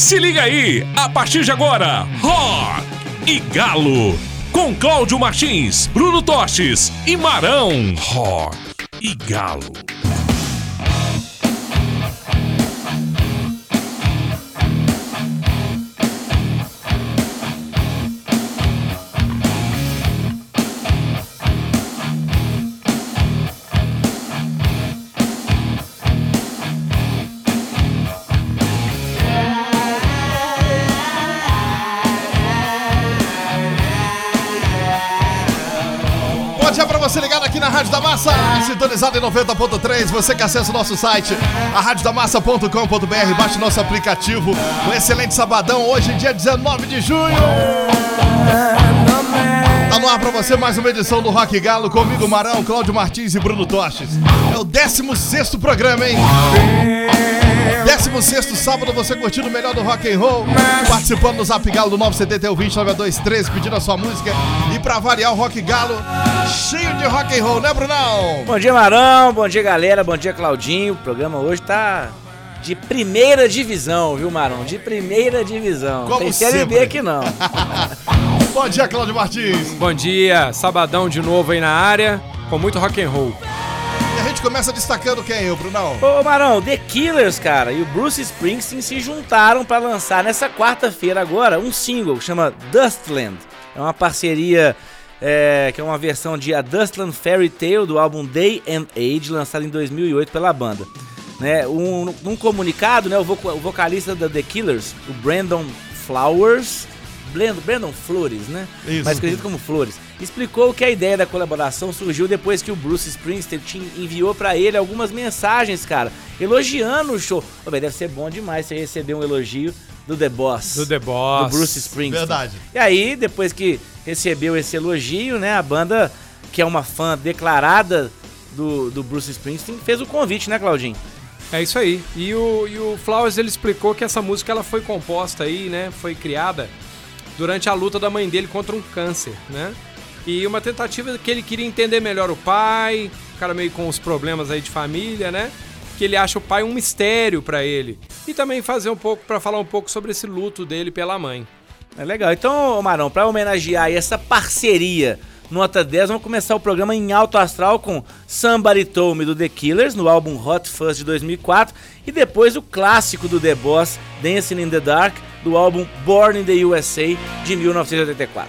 Se liga aí, a partir de agora, Rock e Galo. Com Cláudio Martins, Bruno Tostes e Marão. Rock e Galo. Rádio da Massa, sintonizado em 90.3. Você que acessa o nosso site, arradiodamassa.com.br, baixe nosso aplicativo. Um excelente sabadão, hoje, dia 19 de junho. Tá no ar pra você mais uma edição do Rock Galo, comigo, Marão, Cláudio Martins e Bruno Toches. É o 16 programa, hein? 16 sábado, você curtindo o melhor do rock and roll. Participando do Zap Galo do 971 20 pedindo a sua música. E pra variar o Rock Galo, cheio de rock and roll, né, Brunão? Bom dia, Marão. Bom dia, galera. Bom dia, Claudinho. O programa hoje tá de primeira divisão, viu, Marão? De primeira divisão. Como Tem Série B aqui não. Bom dia, Cláudio Martins. Bom dia, sabadão de novo aí na área, com muito rock and roll gente começa destacando quem, eu, Brunão? Ô, Marão, The Killers, cara, e o Bruce Springsteen se juntaram para lançar nessa quarta-feira agora um single que chama Dustland. É uma parceria é, que é uma versão de A Dustland Fairy Tale do álbum Day and Age, lançado em 2008 pela banda. Né, um, um comunicado, né, o vocalista da The Killers, o Brandon Flowers, Brandon Flores, né? Isso. Mais conhecido como Flores. Explicou que a ideia da colaboração surgiu depois que o Bruce Springsteen enviou para ele algumas mensagens, cara, elogiando o show. Pô, deve ser bom demais você receber um elogio do The Boss. Do The Boss. Do Bruce Springsteen. Verdade. E aí, depois que recebeu esse elogio, né, a banda, que é uma fã declarada do, do Bruce Springsteen, fez o convite, né, Claudinho? É isso aí. E o, e o Flowers ele explicou que essa música ela foi composta aí, né? Foi criada durante a luta da mãe dele contra um câncer, né? E uma tentativa que ele queria entender melhor o pai, o cara meio com os problemas aí de família, né? Que ele acha o pai um mistério para ele. E também fazer um pouco para falar um pouco sobre esse luto dele pela mãe. É legal. Então, Marão, para homenagear essa parceria nota 10, vamos começar o programa em alto astral com Somebody Told Me do The Killers, no álbum Hot Fuzz de 2004, e depois o clássico do The Boss, Dancing in the Dark, do álbum Born in the USA de 1984.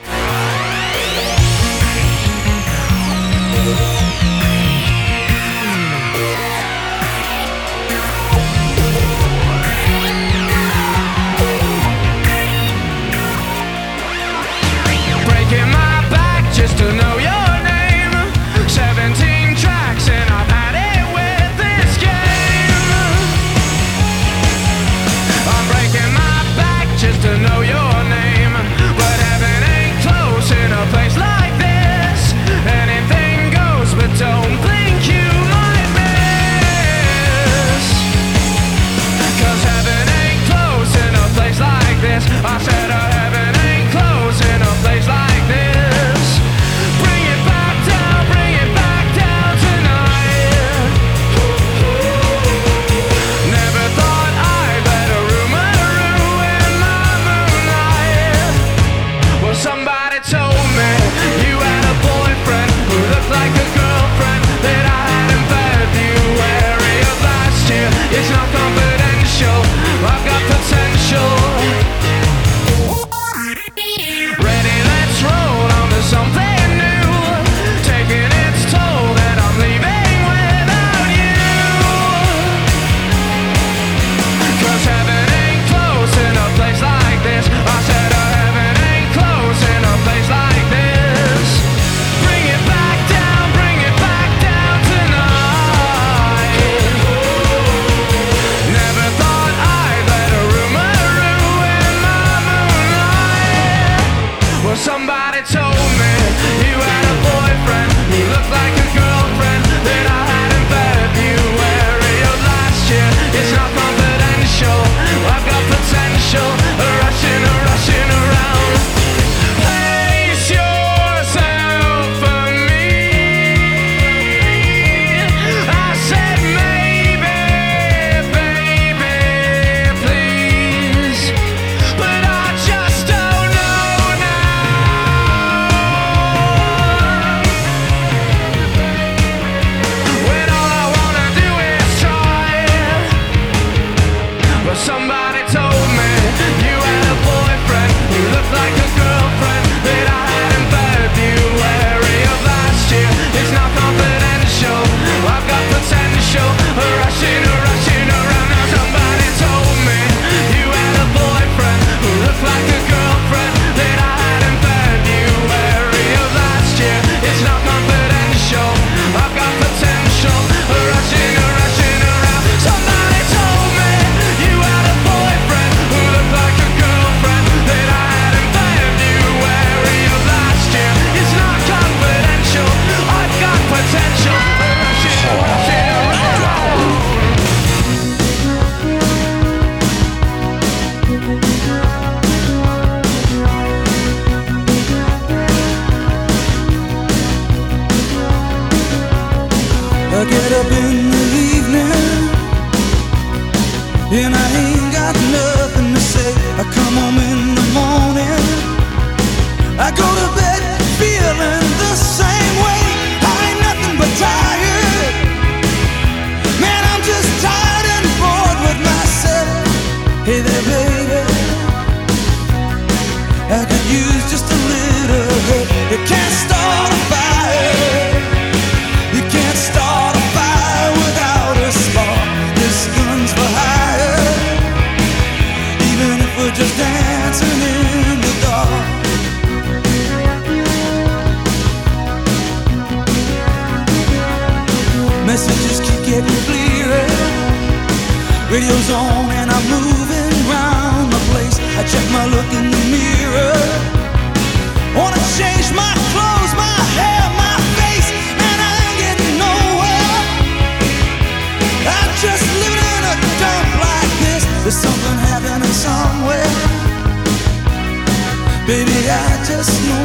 Just know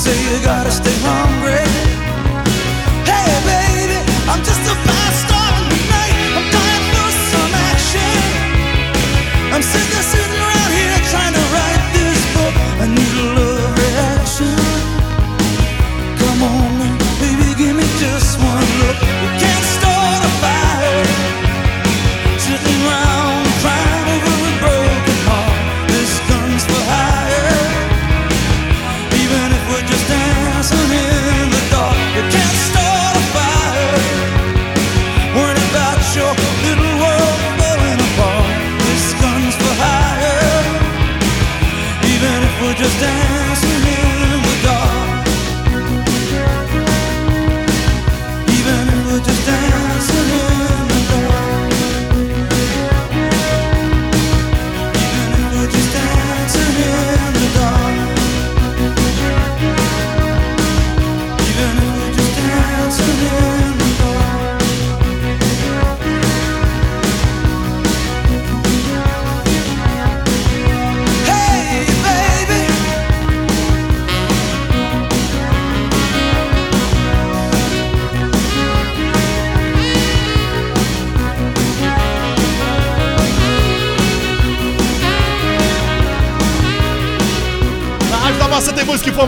say you gotta stay hungry.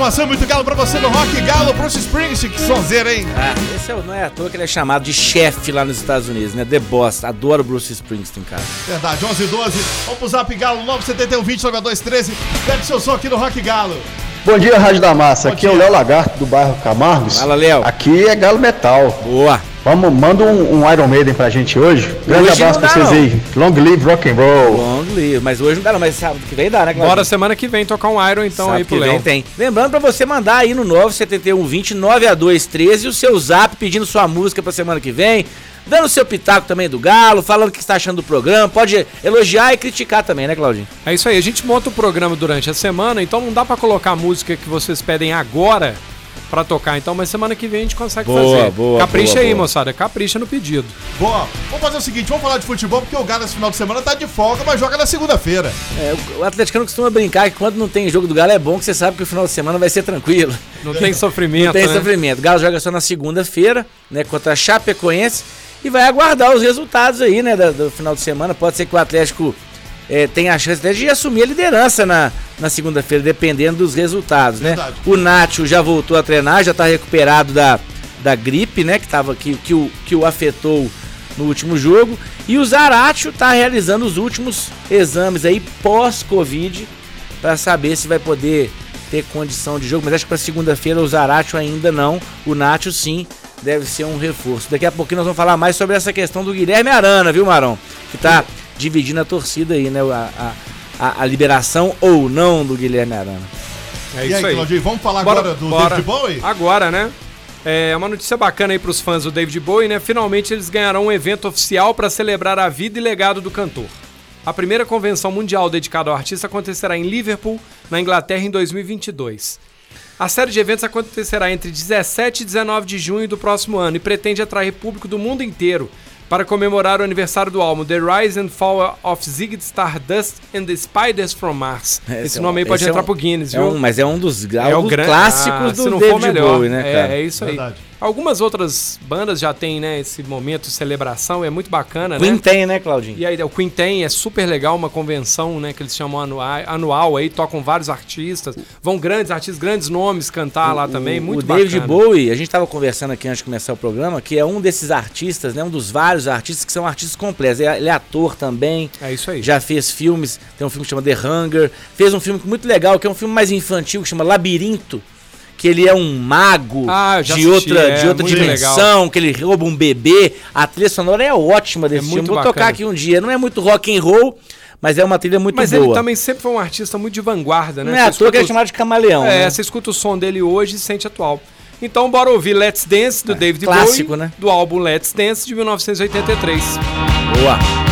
Informação, muito galo pra você no Rock Galo, Bruce Springsteen, que sonzeira, hein? Ah, esse é, não é à toa que ele é chamado de chefe lá nos Estados Unidos, né? The Boss. Adoro Bruce Springsteen, cara. Verdade, 11 e 12. Vamos pro Zap Galo, 971 20 9213. Pede seu som aqui no Rock Galo. Bom dia, Rádio da Massa. Bom Aqui é o dia. Léo Lagarto do bairro Camargos. Fala, Léo. Aqui é Galo Metal. Boa. Vamos, manda um, um Iron Maiden pra gente hoje. Grande Hoje abraço pra vocês não. aí. Long live rock and roll. Long live. Mas hoje não dá, não. Mas sábado que vem dá, né, Claudio? Bora semana que vem tocar um Iron então Sábado aí pro que vem Léo. tem. Lembrando pra você mandar aí no 97120 9A213 o seu zap pedindo sua música pra semana que vem. Dando seu pitaco também do Galo, falando o que está achando do programa. Pode elogiar e criticar também, né, Claudinho? É isso aí, a gente monta o programa durante a semana, então não dá pra colocar a música que vocês pedem agora pra tocar. Então, mas semana que vem a gente consegue Boa, fazer. boa, Capricha boa, aí, boa. moçada, capricha no pedido. Boa, vamos fazer o seguinte, vamos falar de futebol, porque o Galo esse final de semana tá de folga, mas joga na segunda-feira. É, o- o atleticano costuma brincar que quando não tem jogo do Galo é bom que você sabe que o final de semana vai ser tranquilo. Não tem sofrimento, Não tem né? sofrimento. O Galo joga só na segunda-feira, né, contra a Chapecoense e vai aguardar os resultados aí, né, da- do, final de semana. Pode ser que o Atlético tenha a chance até de assumir a liderança na, na segunda-feira, dependendo dos resultados, né? Verdade. O Nacho já voltou a treinar, já tá recuperado da, da gripe, né, que, tava, que, que, o, que o afetou no último jogo. E o Zaratio tá realizando os últimos exames aí pós-Covid para saber se vai poder ter condição de jogo, mas acho que para segunda-feira o Zaratio ainda não, o Nacho sim deve ser um reforço. Daqui a pouquinho nós vamos falar mais sobre essa questão do Guilherme Arana, viu, Marão? que tá dividindo a torcida aí, né? A, a, a- a liberação ou não do Guilherme Arana. É e isso aí, aí. Claudinho, vamos falar Bora- agora do bora. David Bowie? Agora, né? É uma notícia bacana aí pros fãs do David Bowie, né? Finalmente eles ganharão um evento oficial para celebrar a vida e legado do cantor. A primeira convenção mundial dedicada ao artista acontecerá em Liverpool, na Inglaterra, em 2022. A série de eventos acontecerá entre 17 e 19 de junho do próximo ano e pretende atrair público do mundo inteiro para comemorar o aniversário do álbum The Rise and Fall of Ziggy Stardust and the Spiders from Mars. Esse, é um- nome aí pode esse é entrar um- pro Guinness, é viu? um- mas é um dos, É gran- clássicos Ah, se do David melhor. Bowie, né, é, cara? É isso aí. Verdade. Algumas outras bandas já têm, né, esse momento de celebração, é muito bacana, Queen né? tem, né, Claudinho? E aí, o Queen tem, é super legal, uma convenção, né, que eles chamam anual, anual aí, tocam vários artistas, vão grandes artistas, grandes nomes cantar lá também, o, muito o David bacana. Bowie, a gente estava conversando aqui antes de começar o programa, que é um desses artistas, né, um dos vários artistas que são artistas completos. Ele é- Ele é ator também, É isso aí. já fez filmes, tem um filme que chama The Hunger, fez um filme muito legal, que é um filme mais infantil, que chama Labirinto, que ele é um mago Ah, de assisti, outra, é, de outra dimensão, que ele rouba um bebê. A trilha sonora é ótima desse É filme. Vou bacana. tocar aqui um dia. Não é muito rock and roll, mas é uma trilha muito Mas boa. ele também sempre foi um artista muito de vanguarda, né? Não é à toa que é chamado de camaleão. É, né? você escuta o som dele hoje e sente atual. Então bora ouvir Let's Dance do David É, clássico, Bowie, né? do álbum Let's Dance de 1983. Boa.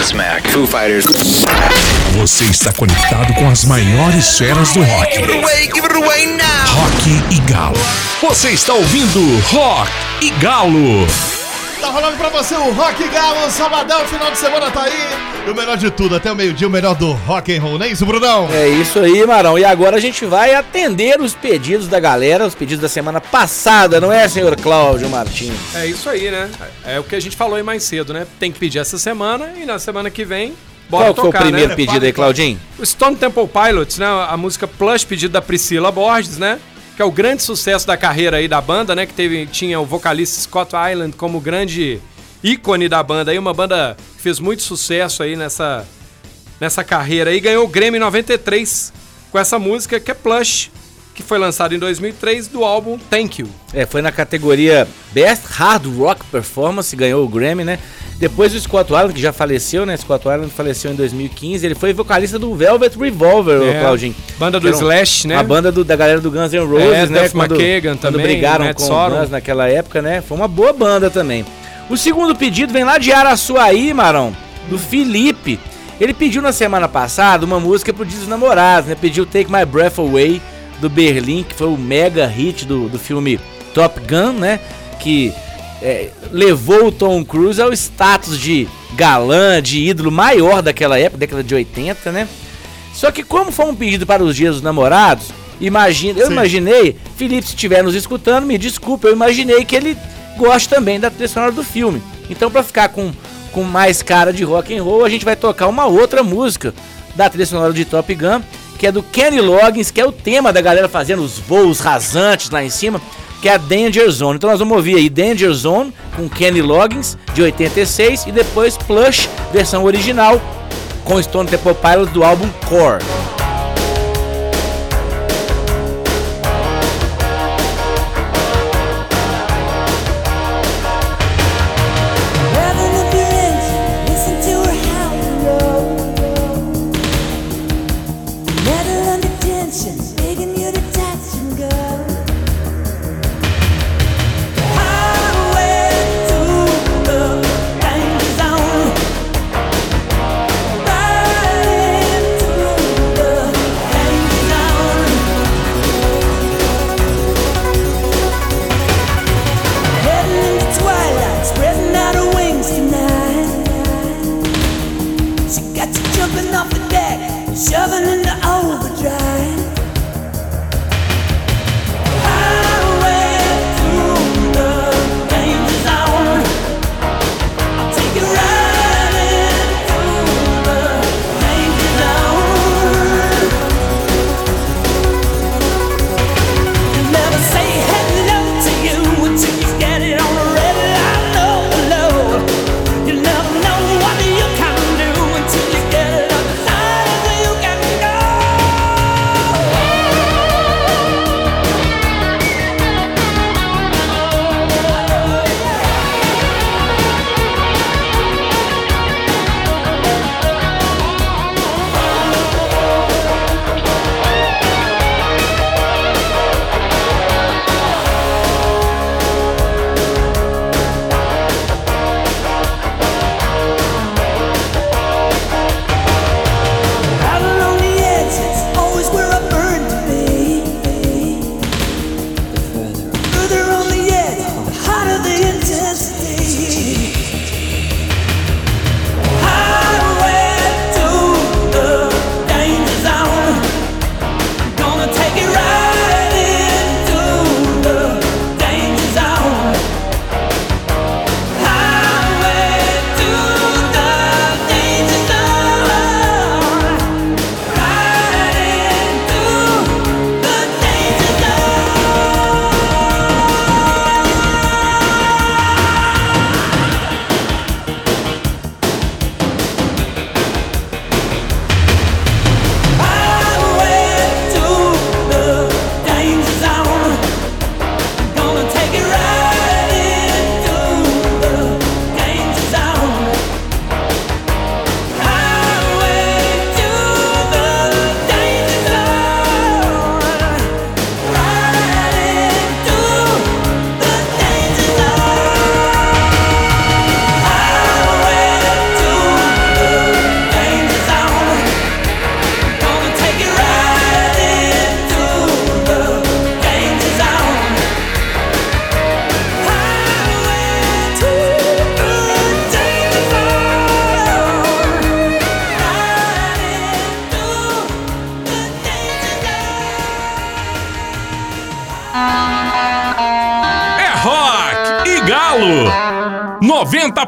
Godsmack. Foo Fighters. Você está conectado com as maiores feras do rock. Give it away now. Rock e Galo. Você está ouvindo Rock e Galo. Tá rolando pra você o Rock Galo, sabadão, final de semana tá aí. E o melhor de tudo, até o meio-dia, o melhor do rock and roll, não é isso, Brunão? É isso aí, Marão. E agora a gente vai atender os pedidos da galera, os pedidos da semana passada, não é, senhor Cláudio Martins? É isso aí, né? É o que a gente falou aí mais cedo, né? Tem que pedir essa semana e na semana que vem, bora Qual que foi tocar, o primeiro né? pedido aí, Claudinho? O Stone Temple Pilots, né? A música Plush, pedido da Priscila Borges, né? Que é o grande sucesso da carreira aí da banda, né? Que teve, tinha o vocalista Scott Island como grande ícone da banda aí, uma banda que fez muito sucesso aí nessa, nessa carreira aí. Ganhou o Grammy 93 com essa música que é Plush, que foi lançado em 2003 do álbum Thank You. É, foi na categoria Best Hard Rock Performance, ganhou o Grammy, né? Depois o Scott Weiland, que já faleceu, né? Scott Weiland faleceu em 2015, ele foi vocalista do Velvet Revolver, É, Claudinho. banda do um- Slash, né? A banda do- da galera do Guns N' Roses, É, né? Duff McKagan quando também, brigaram Matt com Sorum. o Guns naquela época, né? Foi uma boa banda também. O segundo pedido vem lá de Araçuaí, Marão, do Felipe. Ele pediu na semana passada uma música pro Dia dos Namorados, né? Pediu Take My Breath Away, do Berlim, que foi o mega hit do, do filme Top Gun, né? Que é, levou o Tom Cruise ao status de galã, de ídolo maior daquela época, década de 80, né? Só que como foi um pedido para os dias dos namorados, imagina, eu Sim. imaginei, Felipe, se estiver nos escutando, me desculpa, eu imaginei que ele gosta também da trilha sonora do filme. Então, para ficar com, com mais cara de rock and roll, a gente vai tocar uma outra música da trilha sonora de Top Gun, que é do Kenny Loggins, que é o tema da galera fazendo os voos rasantes lá em cima, que é a Danger Zone. Então nós vamos ouvir aí Danger Zone com Kenny Loggins de 86 e depois Plush, versão original com Stone Temple Pilots do álbum Core.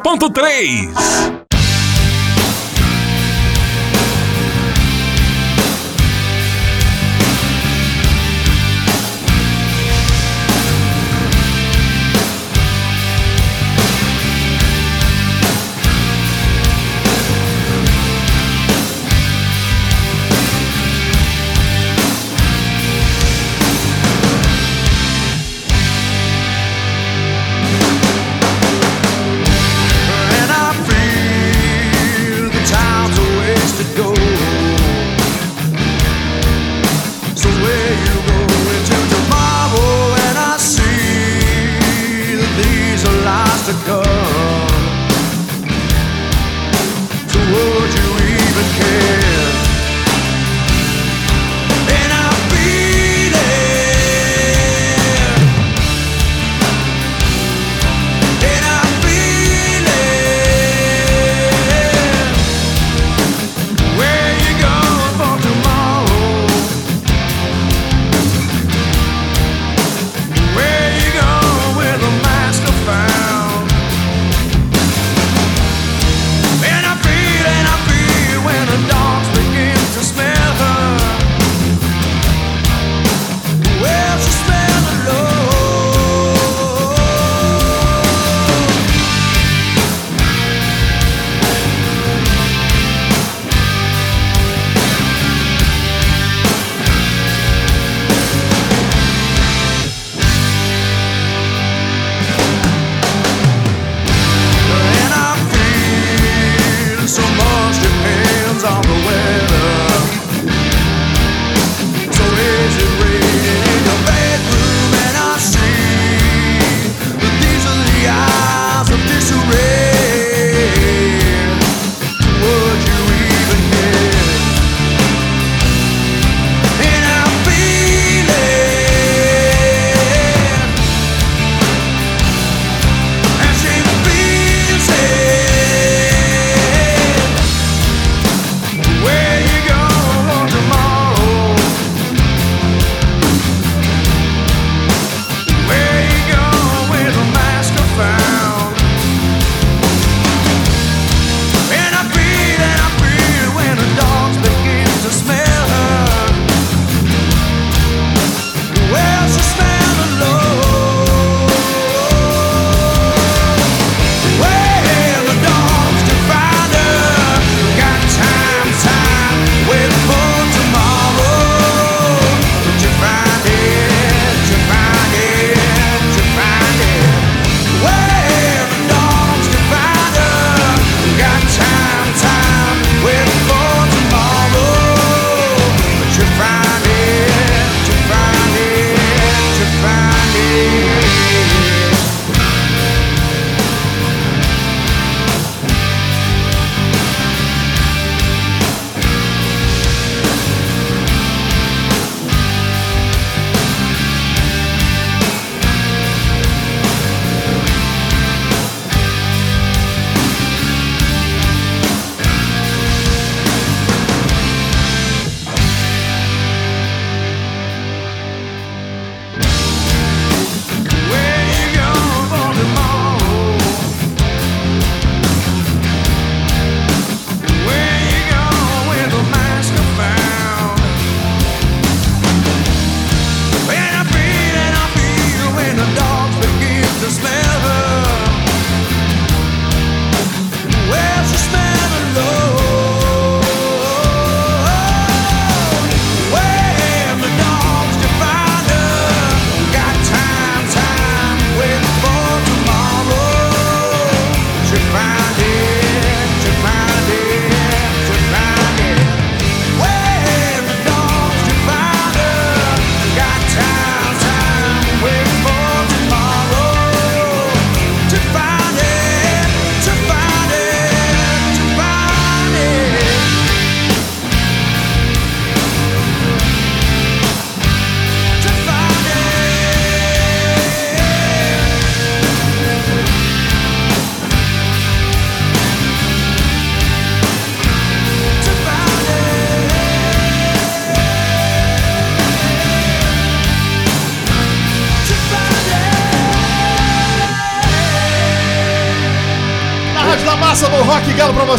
90.3.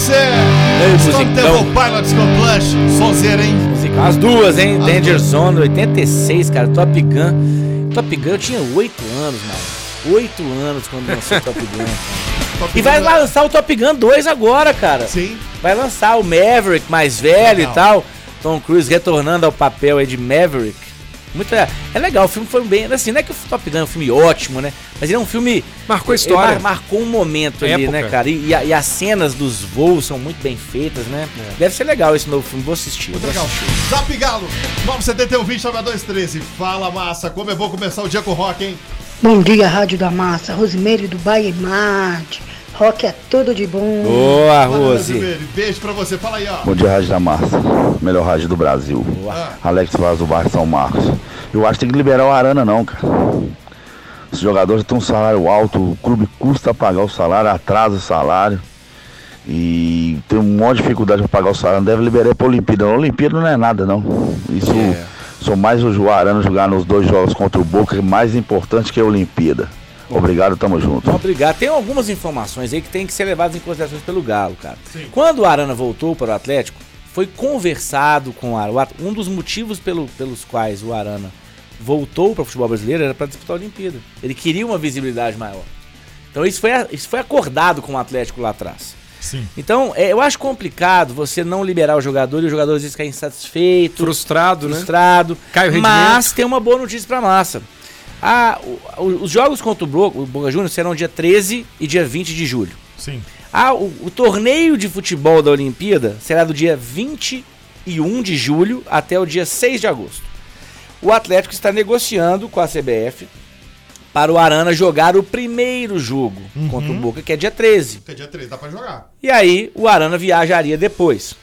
você. Ei, Stone. Temple Pilots com Plush. Sonzeira, hein? Musical. As duas, hein? Danger Zone 86, cara. Top Gun. Top Gun eu tinha 8 anos, mano. 8 anos quando lançou Top Gun. Top E vai Gun- lançar o Top Gun 2 agora, cara. Sim. Vai lançar o Maverick mais velho Legal. e tal. Tom Cruise retornando ao papel aí de Maverick. Muito legal. É legal, o filme foi bem. Assim, não é que o Top Gun é um filme ótimo, né? Mas ele é um filme. Marcou a história. mar- marcou um momento ali, Época. né, cara? E, e a- e as cenas dos voos são muito bem feitas, né? Deve ser legal esse novo filme. Vou assistir. Muito vou legal. assistir. Zap Galo, 971-20-9213. Fala, massa. Como é bom começar o dia com rock, hein? Bom dia, Rádio da Massa. Rosemary do Bahia e Marte. Rock é tudo de bom. Boa, Rose. Beijo pra você. Fala aí, ó. Bom dia, Rádio da Massa. Melhor rádio do Brasil. Ah, Alex Vaz do bairro São Marcos. Eu acho que tem que liberar o Arana não, cara. Os jogadores têm um salário alto, o clube custa pagar o salário, atrasa o salário. E tem uma maior dificuldade para pagar o salário. Não deve liberar pra Olimpíada. A Olimpíada não é nada, não. Isso É. sou mais o Arana jogar nos dois jogos contra o Boca, que é mais importante que a Olimpíada. Obrigado, tamo junto. Obrigado. Tem algumas informações aí que tem que ser levadas em consideração pelo Galo, cara. Sim. Quando o Arana voltou para o Atlético, foi conversado com o Arana. Um dos motivos pelo- pelos quais o Arana voltou para o futebol brasileiro era para disputar a Olimpíada. Ele queria uma visibilidade maior. Então isso foi, a- isso foi acordado com o Atlético lá atrás. sim. Então, é, eu acho complicado você não liberar o jogador e o jogador às vezes ficar insatisfeito, Frustrado, né? frustrado. Cai o rendimento. Mas tem uma boa notícia pra massa. Ah, o- o- os jogos contra o Boca, o Boca Juniors serão dia 13 e dia 20 de julho. Sim. Ah, o, o torneio de futebol da Olimpíada será do dia 21 de julho até o dia 6 de agosto. O Atlético está negociando com a CBF para o Arana jogar o primeiro jogo contra o Boca, que é dia 13. Porque dia 3 dá pra jogar. E aí o Arana viajaria depois.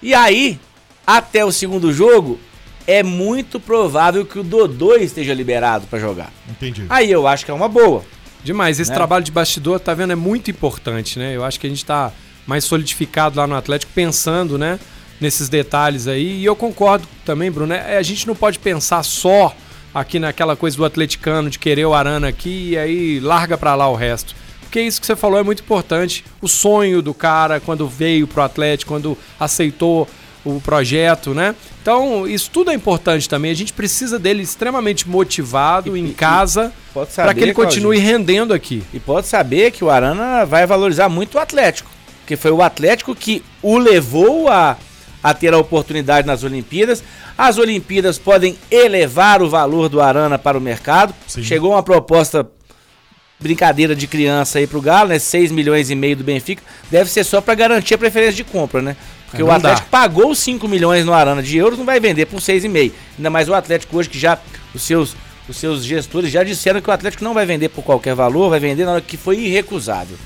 E aí, até o segundo jogo, é muito provável que o Dodô esteja liberado para jogar. Entendi. Aí eu acho que é uma boa. Demais. Esse Né? trabalho de bastidor, tá vendo, é muito importante, né? Eu acho que a gente tá mais solidificado lá no Atlético, pensando, né? Nesses detalhes aí. E eu concordo também, Bruno. né, A gente não pode pensar só aqui naquela coisa do atleticano, de querer o Arana aqui e aí larga pra lá o resto. Porque isso que você falou é muito importante. O sonho do cara quando veio pro Atlético, quando aceitou o projeto, né? Então, isso tudo é importante também. A gente precisa dele extremamente motivado E- em e- casa para que ele continue rendendo aqui. E pode saber que o Arana vai valorizar muito o Atlético. Porque foi o Atlético que o levou a, a ter a oportunidade nas Olimpíadas. As Olimpíadas podem elevar o valor do Arana para o mercado. Sim. Chegou uma proposta brincadeira de criança aí pro Galo, né? 6 milhões e meio do Benfica. Deve ser só para garantir a preferência de compra, né? Porque É, o Atlético dá. pagou 5 milhões no Arana de euros, não vai vender por 6,5. Ainda mais o Atlético hoje que já os seus os seus gestores já disseram que o Atlético não vai vender por qualquer valor, vai vender na hora que foi irrecusável.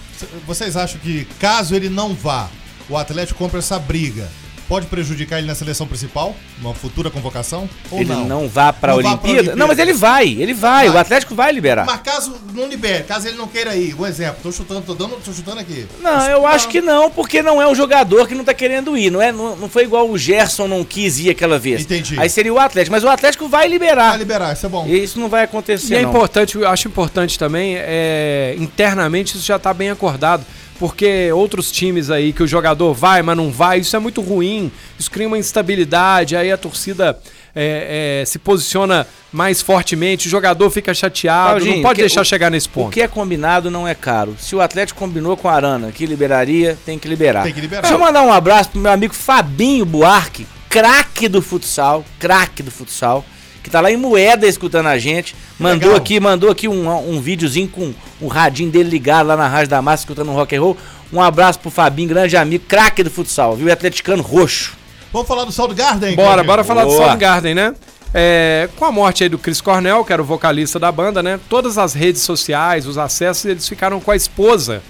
Vocês acham que caso ele não vá, o Atlético compra essa briga, pode prejudicar ele na seleção principal? Uma futura convocação? Ou ele não? não, vá para a Olimpíada. Olimpíada. Não, mas ele vai, ele vai. Vai. O Atlético vai liberar. Mas caso não libere, caso ele não queira ir, um exemplo, tô chutando, tô dando, tô chutando aqui. Não, eu acho que não, porque não é um jogador que não tá querendo ir. Não, é, não, não foi igual o Gerson não quis ir aquela vez. Entendi. Aí seria o Atlético. Mas o Atlético vai Vai liberar. liberar, isso é bom. E isso não vai acontecer. E é não. importante, eu acho importante também, é, internamente isso já está bem acordado. Porque outros times aí que o jogador vai, mas não vai, isso é muito ruim. Isso cria uma instabilidade, aí a torcida é, é, se posiciona mais fortemente, o jogador fica chateado, Claudinho, não pode que- deixar o- chegar nesse O ponto. que é combinado não é caro. Se o Atlético combinou com a Arana que liberaria, tem que liberar. Tem que liberar. Deixa eu mandar um abraço pro meu amigo Fabinho Buarque, craque do futsal, craque do futsal, que tá lá em Moeda escutando a gente. Mandou legal. aqui, mandou aqui um, um videozinho com o radinho dele ligado lá na Rádio da Massa, escutando um rock and roll. Um abraço pro Fabinho, grande amigo, craque do futsal, viu? E Atleticano roxo. Vamos falar do Soundgarden? Bora, Claudinho? bora falar do Boa. Soundgarden, né? É, com a morte aí do Chris Cornell, que era o vocalista da banda, né? Todas as redes sociais, os acessos, eles ficaram com a esposa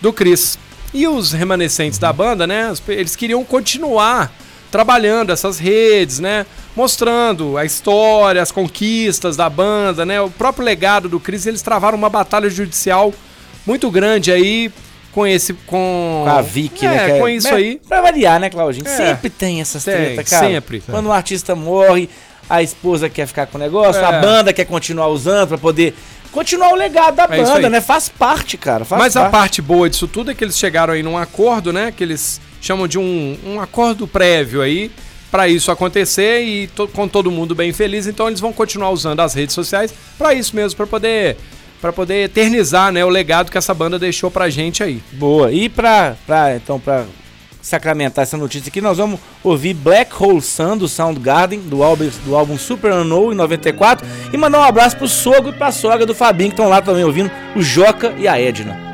do Chris. E os remanescentes da banda, né? Eles queriam continuar trabalhando essas redes, né? Mostrando a história, as conquistas da banda, né? O próprio legado do Chris, eles travaram uma batalha judicial muito grande aí com esse com, com a Vic, né, é, né? Com é, isso aí. Pra variar, né, Claudinho? É. sempre tem essas treta, cara. Sempre. Quando um artista morre, a esposa quer ficar com o negócio, a é. banda quer continuar usando para poder continuar o legado da é banda, né? Faz parte, cara. Faz Mas parte. a parte boa disso tudo é que eles chegaram aí num acordo, né? Que eles chamam de um, um acordo prévio aí para isso acontecer e to, com todo mundo bem feliz. Então eles vão continuar usando as redes sociais para isso mesmo, para poder para poder eternizar, né, o legado que essa banda deixou pra gente aí. Boa. E para então para sacramentar essa notícia aqui, nós vamos ouvir Black Hole Sun do Soundgarden, do álbum, do álbum Super Unknown em 94, e mandar um abraço pro sogro e pra sogra do Fabinho que estão lá também ouvindo, o Joca e a Edna.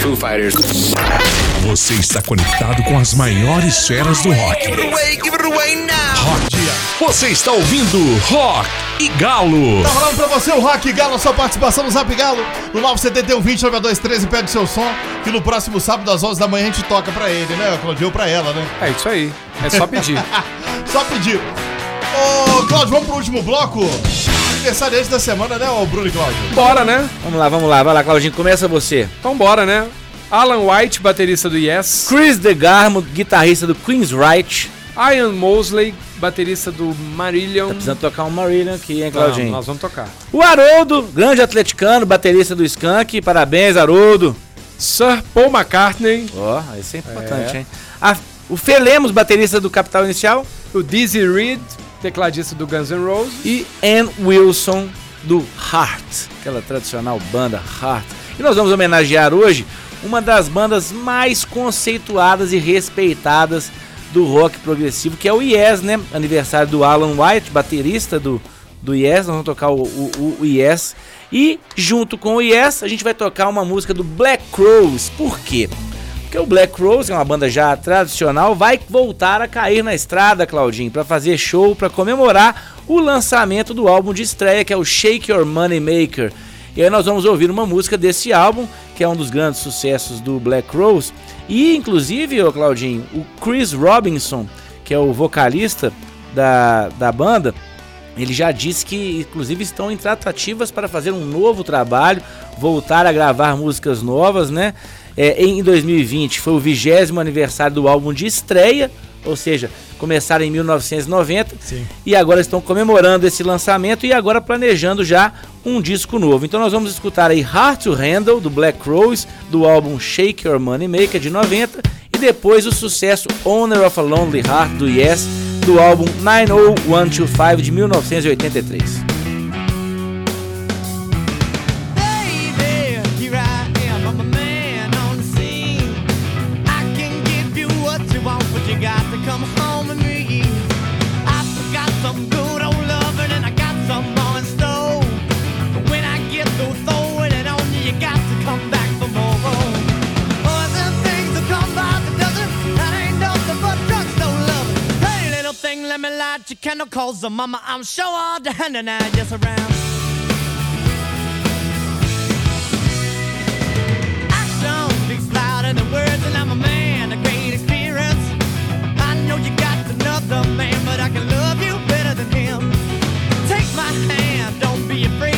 Foo Fighters. Você está conectado com as maiores feras do rock. Give it away, give it away now. Rock. Você está ouvindo Rock e Galo. Tá rolando pra você o Rock Galo, a sua participação no Zap Galo, no 971 20 9213, pede seu som, que no próximo sábado às 11 da manhã a gente toca pra ele, né, Claudio? Ou pra ela, né? É isso aí. É só pedir. Só pedir. Ô, Claudio, vamos pro último bloco? Aniversariante da semana, né, ô Bruno e Claudio? Bora, né? Vamos lá, vamos lá. Vai lá, Claudinho. Começa você. Então bora, né? Alan White, baterista do Yes. Chris DeGarmo, guitarrista do Queen's Right. Ian Mosley, baterista do Marillion. Tá precisando tocar um Marillion aqui, hein, Não, Claudinho? nós vamos tocar. O Haroldo, grande atleticano, baterista do Skank. Parabéns, Haroldo. Sir Paul McCartney, Ó, esse é importante, hein? A- o Felemos, baterista do Capital Inicial. o Dizzy Reed, tecladista do Guns N' Roses. E Ann Wilson, do Heart. Aquela tradicional banda Heart. E nós vamos homenagear hoje uma das bandas mais conceituadas e respeitadas do rock progressivo, que é o Yes, né? Aniversário do Alan White, baterista do, do Yes. Nós vamos tocar o, o, o Yes. E junto com o Yes, a gente vai tocar uma música do Black Crowes. Por quê? Porque o Black Crowes, que é uma banda já tradicional, vai voltar a cair na estrada, Claudinho, para fazer show para comemorar o lançamento do álbum de estreia, que é o Shake Your Money Maker. E aí nós vamos ouvir uma música desse álbum, que é um dos grandes sucessos do Black Crowes. E inclusive, ô Claudinho, o Chris Robinson, que é o vocalista da, da banda, ele já disse que, inclusive, estão em tratativas para fazer um novo trabalho, voltar a gravar músicas novas, né? É, em 2020 foi o vigésimo aniversário do álbum de estreia, ou seja, começaram em 1990 e agora estão comemorando esse lançamento e agora planejando já um disco novo. Então nós vamos escutar aí Hard to Handle do Black Crowes do álbum Shake Your Money Maker de 90 e depois o sucesso Owner of a Lonely Heart do Yes do álbum 90125 de 1983. Light your candle, cause the mama, I'm sure all the hand and I just around. Action speaks louder than words, and I'm a man of great experience. I know you got another man, but I can love you better than him. Take my hand, don't be afraid.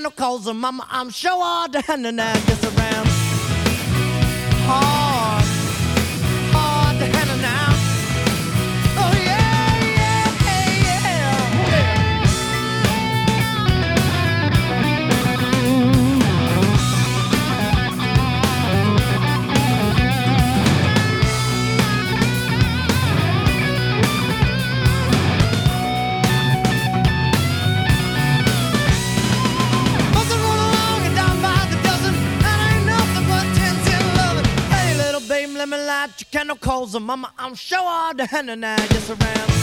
Santa Claus and Mama, I'm sure all down and now just around hard. got your calls, and mama, I'm sure all the henna now, yes around.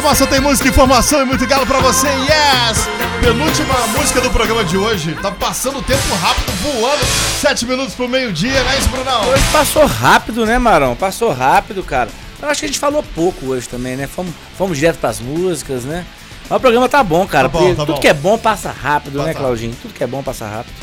Santa Massa tem música, informação e muito galo pra você. Yes! Penúltima música do programa de hoje. Tá passando o tempo rápido, voando. Sete minutos pro meio-dia, não é isso, Brunão? Hoje passou rápido, né, Marão? Passou rápido, cara. Eu acho que a gente falou pouco hoje também, né? Fomos, fomos direto pras músicas, né? Mas o programa tá bom, cara. Tá bom, tá tudo bom. que é bom passa rápido, tá né, Claudinho? Tudo que é bom passa rápido.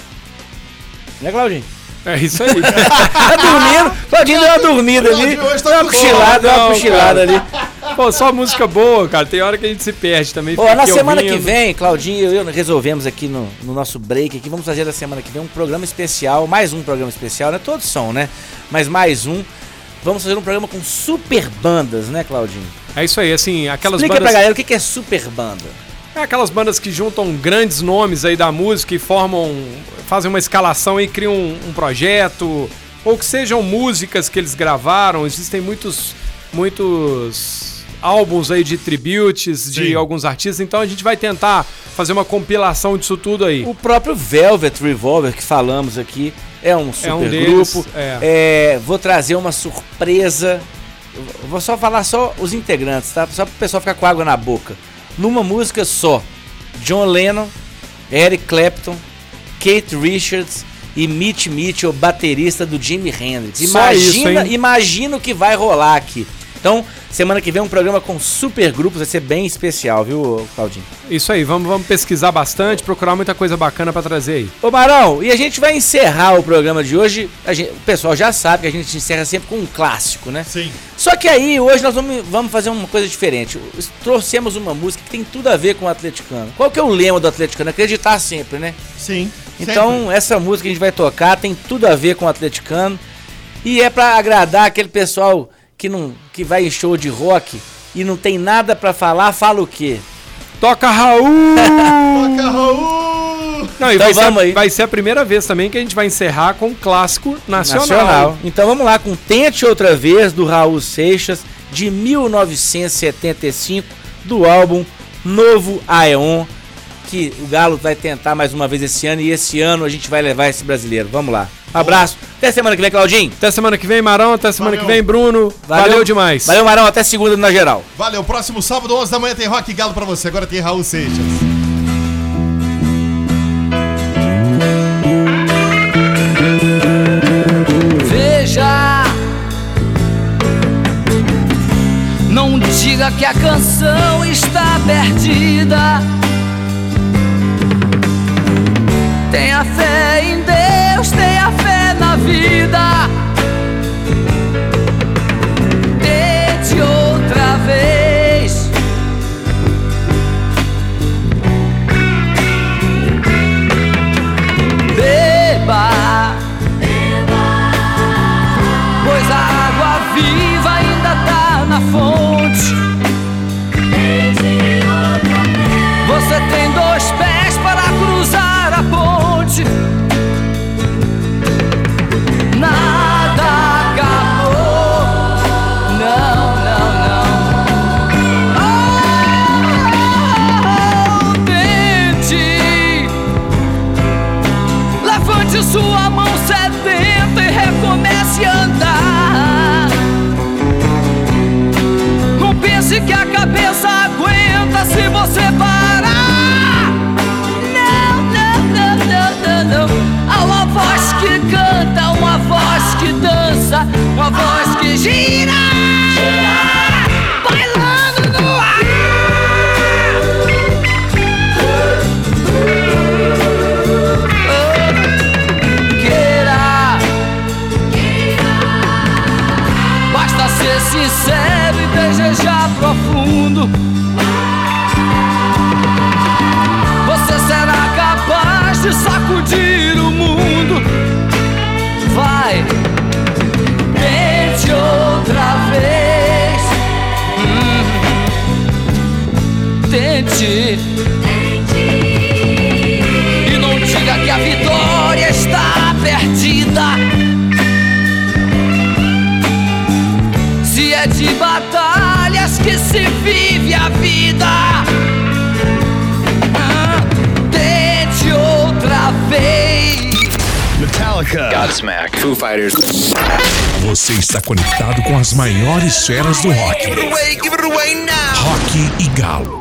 Né, Claudinho? É isso aí. tá dormindo? Claudinho deu uma dormida ali. Tá deu uma cochilada, deu uma cochilada ali. Pô, só música boa, cara. Tem hora que a gente se perde também. Pô, na semana ouvindo. que vem, Claudinho e eu resolvemos aqui no, no nosso break aqui. Vamos fazer na semana que vem um programa especial, mais um programa especial, né? Todos são, né? Mas mais um. Vamos fazer um programa com super bandas, né, Claudinho? É isso aí, assim, aquelas Explica bandas. Explica pra galera o que é super banda. É aquelas bandas que juntam grandes nomes aí da música e formam. fazem uma escalação e criam um, um projeto. Ou que sejam músicas que eles gravaram. Existem muitos. muitos álbuns aí de tributes de Sim. alguns artistas. Então a gente vai tentar fazer uma compilação disso tudo aí. O próprio Velvet Revolver que falamos aqui é um super um deles, grupo. é. É, vou trazer uma surpresa. Eu Vou só falar só os integrantes, tá? Só para o pessoal ficar com água na boca. Numa música só: John Lennon, Eric Clapton, Kate Richards e Mitch Mitchell, baterista do Jimi Hendrix. Só isso, Imagina, hein? imagina o que vai rolar aqui. Então, semana que vem um programa com super grupos, vai ser bem especial, viu, Claudinho? Isso aí, vamos, vamos pesquisar bastante, procurar muita coisa bacana pra trazer aí. Ô Marão, e a gente vai encerrar o programa de hoje. A gente- o pessoal já sabe que a gente encerra sempre com um clássico, né? Sim. Só que aí, hoje nós vamos, vamos fazer uma coisa diferente. Trouxemos uma música que tem tudo a ver com o atleticano. Qual que é o lema do atleticano? Acreditar sempre, né? Sim. Então, essa música que a gente vai tocar tem tudo a ver com o atleticano. E é pra agradar aquele pessoal que, não, que vai em show de rock e não tem nada pra falar, fala o quê? Toca Raul! Toca Raul! Não, e Então vai, vamos ser, aí. vai ser a primeira vez também que a gente vai encerrar com um clássico nacional. Nacional. Então vamos lá com Tente Outra Vez, do Raul Seixas, de 1975, do álbum Novo Aeon, que o Galo vai tentar mais uma vez esse ano, e esse ano a gente vai levar esse brasileiro. Vamos lá. Abraço. Até semana que vem, Claudinho. Até semana que vem, Marão. Até semana Valeu. que vem, Bruno. Valeu, demais. Valeu, Marão. Até segunda na geral. Valeu, próximo sábado, 11 da manhã, tem Rock Galo pra você. Agora tem Raul Seixas. Veja, não diga que a canção está perdida. Tenha fé em Deus, tenha fé na vida. Uma voz que gira. Vive a vida. Ah, Tente outra vez. Metallica. Godsmack. Foo Fighters. Você está conectado com as maiores feras do rock. Give it away, give it away now. Rock e Galo.